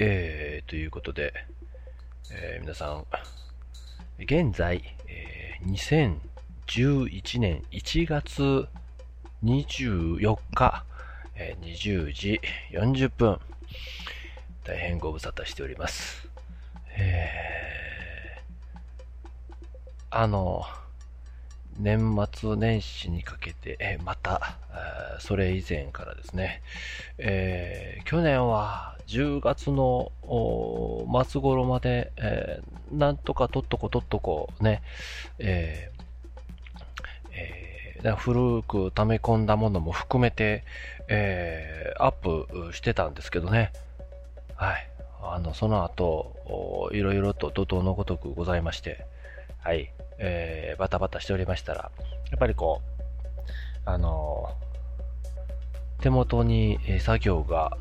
えー、ということで、えー、皆さん、現在、えー、2011年1月24日、えー、20時40分、大変ご無沙汰しております。えー、あの、年末年始にかけて、えまた、それ以前からですね、えー、去年は10月の末頃まで、えー、なんとかとっとことっとこね、えーえー、古く溜め込んだものも含めて、えー、アップしてたんですけどね、はい。あの、その後、いろいろと怒涛のごとくございまして、はい。えー、バタバタしておりましたら、やっぱりこう、あの手元に作業が、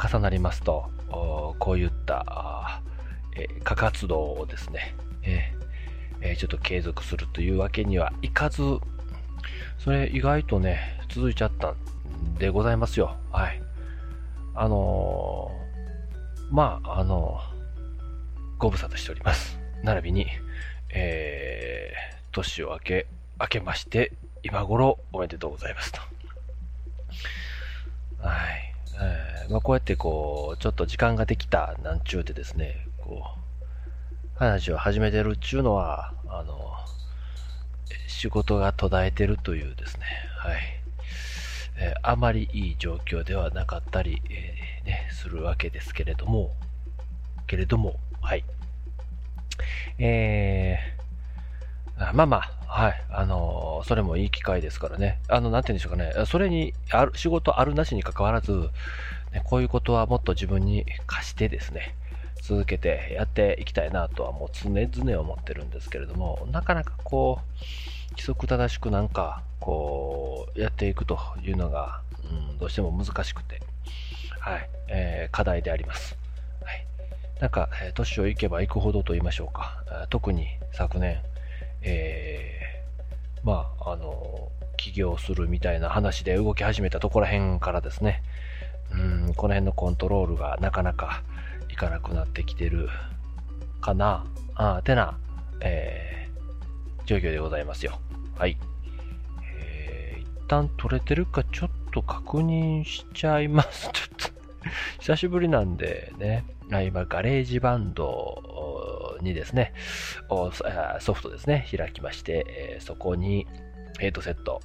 重なりますと、こういった、えー、過活動をですね、えー、ちょっと継続するというわけにはいかず、それ意外とね、続いちゃったんでございますよ。はい。あのー、まあ、あの、ご無沙汰しております。並びに、えー、年を明け、明けまして、今頃おめでとうございますと。はい。まあ、こうやってこう、ちょっと時間ができたなんちゅうでですね、こう、話を始めてるっちゅうのは、あの、仕事が途絶えてるというですね、はい。えー、あまりいい状況ではなかったり、えー、ね、するわけですけれども、けれども、はい。えー、まあまあ、はい。あのー、それもいい機会ですからね。あの、なんて言うんでしょうかね。それに、ある、仕事あるなしに関わらず、ね、こういうことはもっと自分に課してですね、続けてやっていきたいなとはもう常々思ってるんですけれども、なかなかこう、規則正しくなんか、こう、やっていくというのが、うん、どうしても難しくて、はい、えー、課題であります。はいなんか、年をいけば行くほどと言いましょうか。特に昨年、えー、まあ、あの、起業するみたいな話で動き始めたところら辺からですね、うん、この辺のコントロールがなかなかいかなくなってきてるかな、あてな、えー、状況でございますよ。はい。えー、一旦取れてるかちょっと確認しちゃいます。ちょっと久しぶりなんでね、今、ガレージバンドにですね、ソフトですね、開きまして、そこにヘッドセット、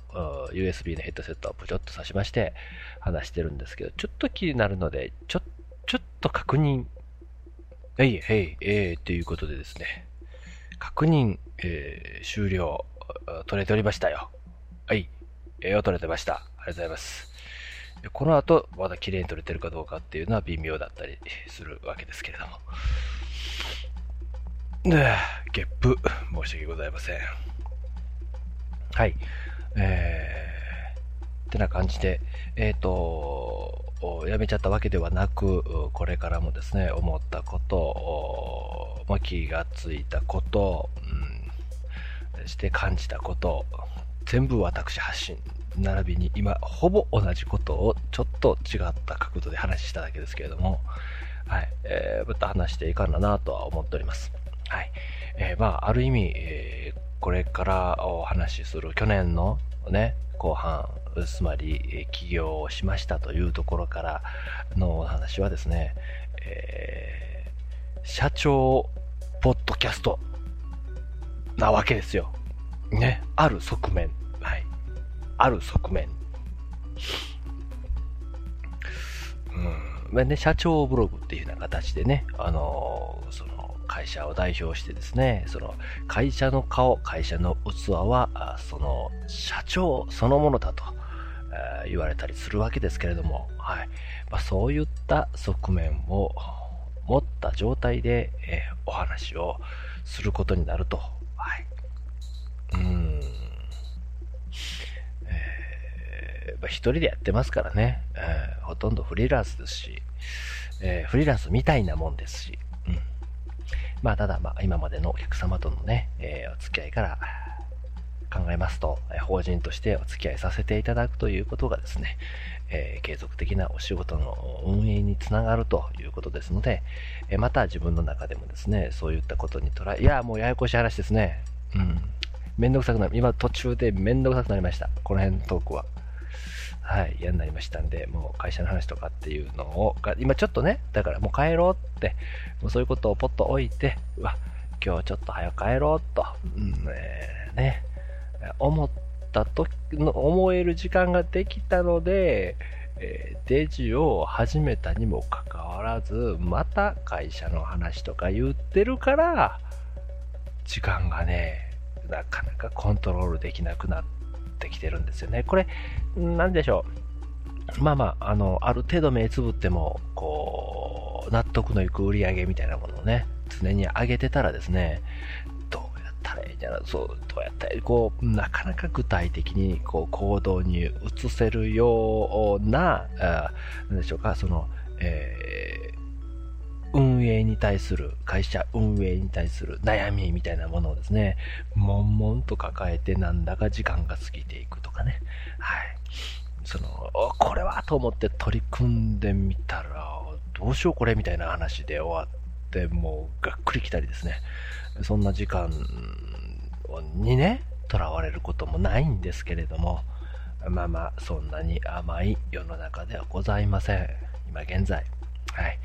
USB のヘッドセットをプチョッと挿しまして話してるんですけど、ちょっと気になるので、ちょ、ちょっと確認。えい、えい、えい、ということでですね、確認、えー、終了、取れておりましたよ。はい、えー、取れてました。ありがとうございます。この後、まだ綺麗に撮れてるかどうかっていうのは微妙だったりするわけですけれども。で、ゲップ、申し訳ございません。はい。えー、ってな感じで、えっ、ー、と、やめちゃったわけではなく、これからもですね、思ったこと、まあ、気がついたこと、うん、して感じたこと、全部私発信並びに今、ほぼ同じことをちょっと違った角度で話しただけですけれども、はい、えー、また話していかんだなとは思っております。はい。えー、まあ、ある意味、えー、これからお話しする去年のね、後半、つまり、起業をしましたというところからのお話はですね、えー、社長ポッドキャストなわけですよ。ね、ある側面。はいある側面。うん。まあね、社長ブログっていうような形でね、あのー、その、会社を代表してですね、その、会社の顔、会社の器は、その、社長そのものだと、え、言われたりするわけですけれども、はい。まあ、そういった側面を持った状態で、え、お話をすることになると、はい。うん。ぱ一人でやってますからね、えー、ほとんどフリーランスですし、えー、フリーランスみたいなもんですし、まあ、ただ、まあ、今までのお客様とのね、えー、お付き合いから考えますと、法人としてお付き合いさせていただくということがですね、えー、継続的なお仕事の運営につながるということですので、えまた自分の中でもですね、そういったことに捉え、いや、もうややこしい話ですね。うん。めんどくさくなる。今途中でめんどくさくなりました。この辺のトークは。はい、嫌になりましたんで、もう会社の話とかっていうのを、今ちょっとね、だからもう帰ろうって、もうそういうことをポッと置いて、うわ、今日ちょっと早く帰ろうと、うんえー、ね、思った時の、思える時間ができたので、えー、デジを始めたにもかかわらず、また会社の話とか言ってるから、時間がね、なかなかコントロールできなくなってってきてるんですよね。これ、なんでしょう。まあまあ、あの、ある程度目つぶっても、こう、納得のいく売り上げみたいなものをね、常に上げてたらですね、どうやったらいいんじゃないそう、どうやったらこう、なかなか具体的に、こう、行動に移せるような、あなんでしょうか、その、えー、運営に対する、会社運営に対する悩みみたいなものをですね、悶々と抱えてなんだか時間が過ぎていくとかね。はい。その、これはと思って取り組んでみたら、どうしようこれみたいな話で終わって、もうがっくり来たりですね。そんな時間にね、とらわれることもないんですけれども、まあまあ、そんなに甘い世の中ではございません。今現在。はい。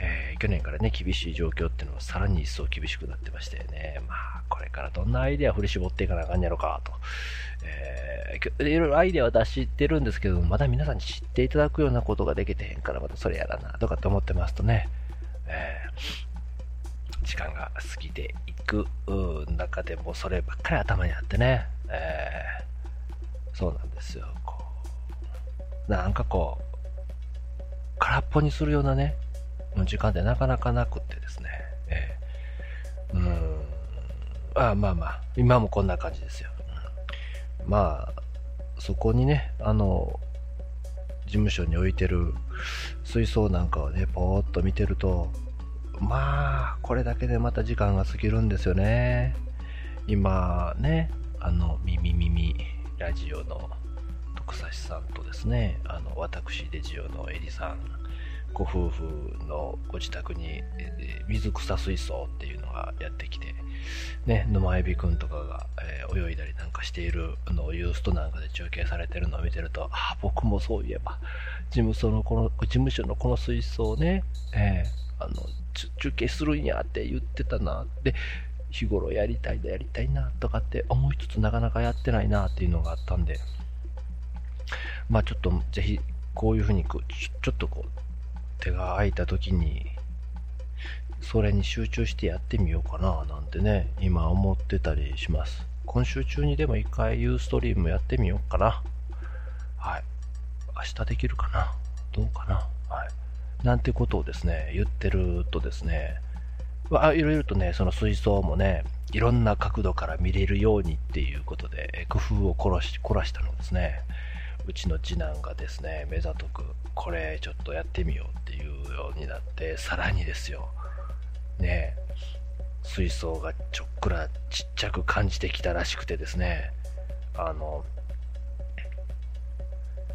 えー、去年からね、厳しい状況っていうのはさらに一層厳しくなってましてね、まあ、これからどんなアイデア振り絞っていかなあかんやろかと、えー、いろいろアイデアは出してるんですけど、まだ皆さんに知っていただくようなことができてへんから、またそれやらな、とかって思ってますとね、えー、時間が過ぎていく中でもそればっかり頭にあってね、えー、そうなんですよ、こう、なんかこう、空っぽにするようなね、の時間ってなかなかなくってですね、えー、うん、あまあまあ、今もこんな感じですよ。うん、まあ、そこにね、あの、事務所に置いてる水槽なんかをね、ぽーっと見てると、まあ、これだけでまた時間が過ぎるんですよね。今ね、あの、みみみみラジオの徳差さんとですね、あの、私デジオのエリさん、ご夫婦のご自宅に、え水草水槽っていうのがやってきて、ね、沼エビくんとかが、え、泳いだりなんかしているのをユーストなんかで中継されてるのを見てると、あ、僕もそういえば、事務所のこの、事務所のこの水槽ね、えー、あの、中継するんやって言ってたな。で、日頃やりたいだやりたいなとかって思いつつなかなかやってないなっていうのがあったんで、まあちょっとぜひこういうふうにちょっとこう手が空いた時に、それに集中してやってみようかななんてね、今思ってたりします。今週中にでも一回ユーストリームやってみようかな。はい。明日できるかな？どうかな？はい。なんてことをですね、言ってるとですね、あいろいろとね、その水槽もね、いろんな角度から見れるようにっていうことで、工夫を凝らし凝らしたのですね。うちの次男がですね、目ざとく、これちょっとやってみようっていうようになって、さらにですよ、ね、水槽がちょっくらちっちゃく感じてきたらしくてですね、あの、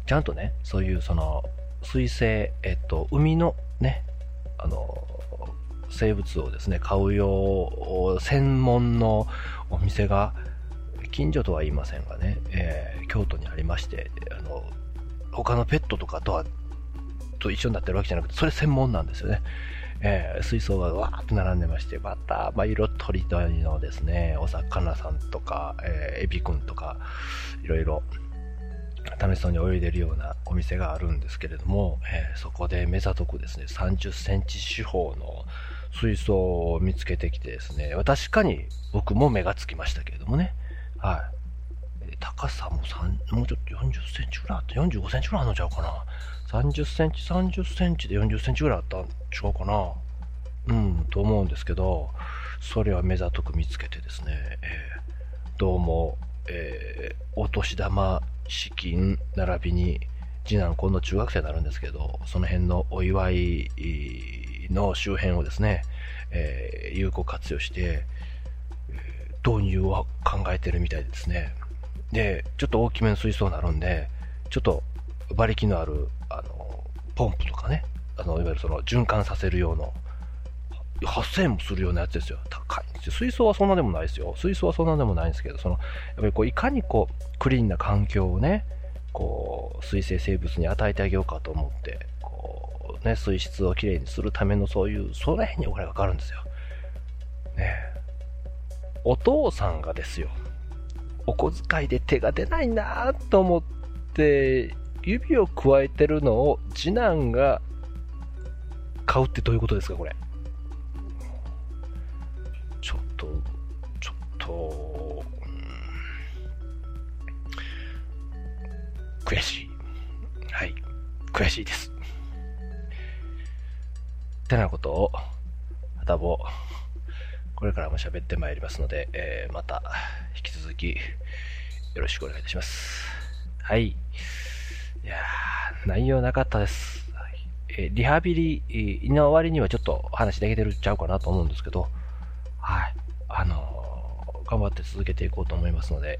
ちゃんとね、そういうその、水生、えっと、海のね、あの、生物をですね、買う用専門のお店が近所とは言いませんがね、えー、京都にありまして、あの、他のペットとかとは、と一緒になってるわけじゃなくて、それ専門なんですよね。えー、水槽がわーっと並んでまして、また、まあ、色とりどりのですね、お魚さんとか、えー、エビくんとか、いろいろ、楽しそうに泳いでるようなお店があるんですけれども、えー、そこで目ざとくですね、30センチ四方の水槽を見つけてきてですね、確かに僕も目がつきましたけれどもね、はい。高さも3、もうちょっと40センチぐらいあった。45センチぐらいあるのちゃうかな。30センチ、30センチで40センチぐらいあったんちゃうかな。うん、と思うんですけど、それは目ざとく見つけてですね、えー、どうも、えー、お年玉資金並びに、次男今度中学生になるんですけど、その辺のお祝いの周辺をですね、えー、有効活用して、導入を考えてるみたいですね。で、ちょっと大きめの水槽になるんで、ちょっと馬力のある、あの、ポンプとかね、あの、いわゆるその循環させる用の、8000円もするようなやつですよ。高いんですよ。水槽はそんなでもないですよ。水槽はそんなでもないんですけど、その、やっぱりこう、いかにこう、クリーンな環境をね、こう、水生生物に与えてあげようかと思って、こう、ね、水質をきれいにするためのそういう、その辺にお金がかかるんですよ。ねお父さんがですよ、お小遣いで手が出ないなと思って、指を加えてるのを次男が買うってどういうことですか、これ。ちょっと、ちょっと、悔しい。はい。悔しいです。ってなことを、またも、これからも喋ってまいりますので、えー、また、引き続き、よろしくお願いいたします。はい。いや、内容なかったです。えリハビリの終わりにはちょっと話できてるっちゃうかなと思うんですけど、はい。あのー、頑張って続けていこうと思いますので、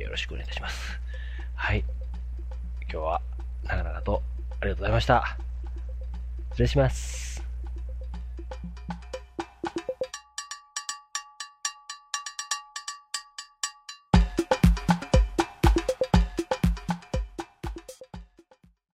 よろしくお願いいたします。はい。今日は長々とありがとうございました。失礼します。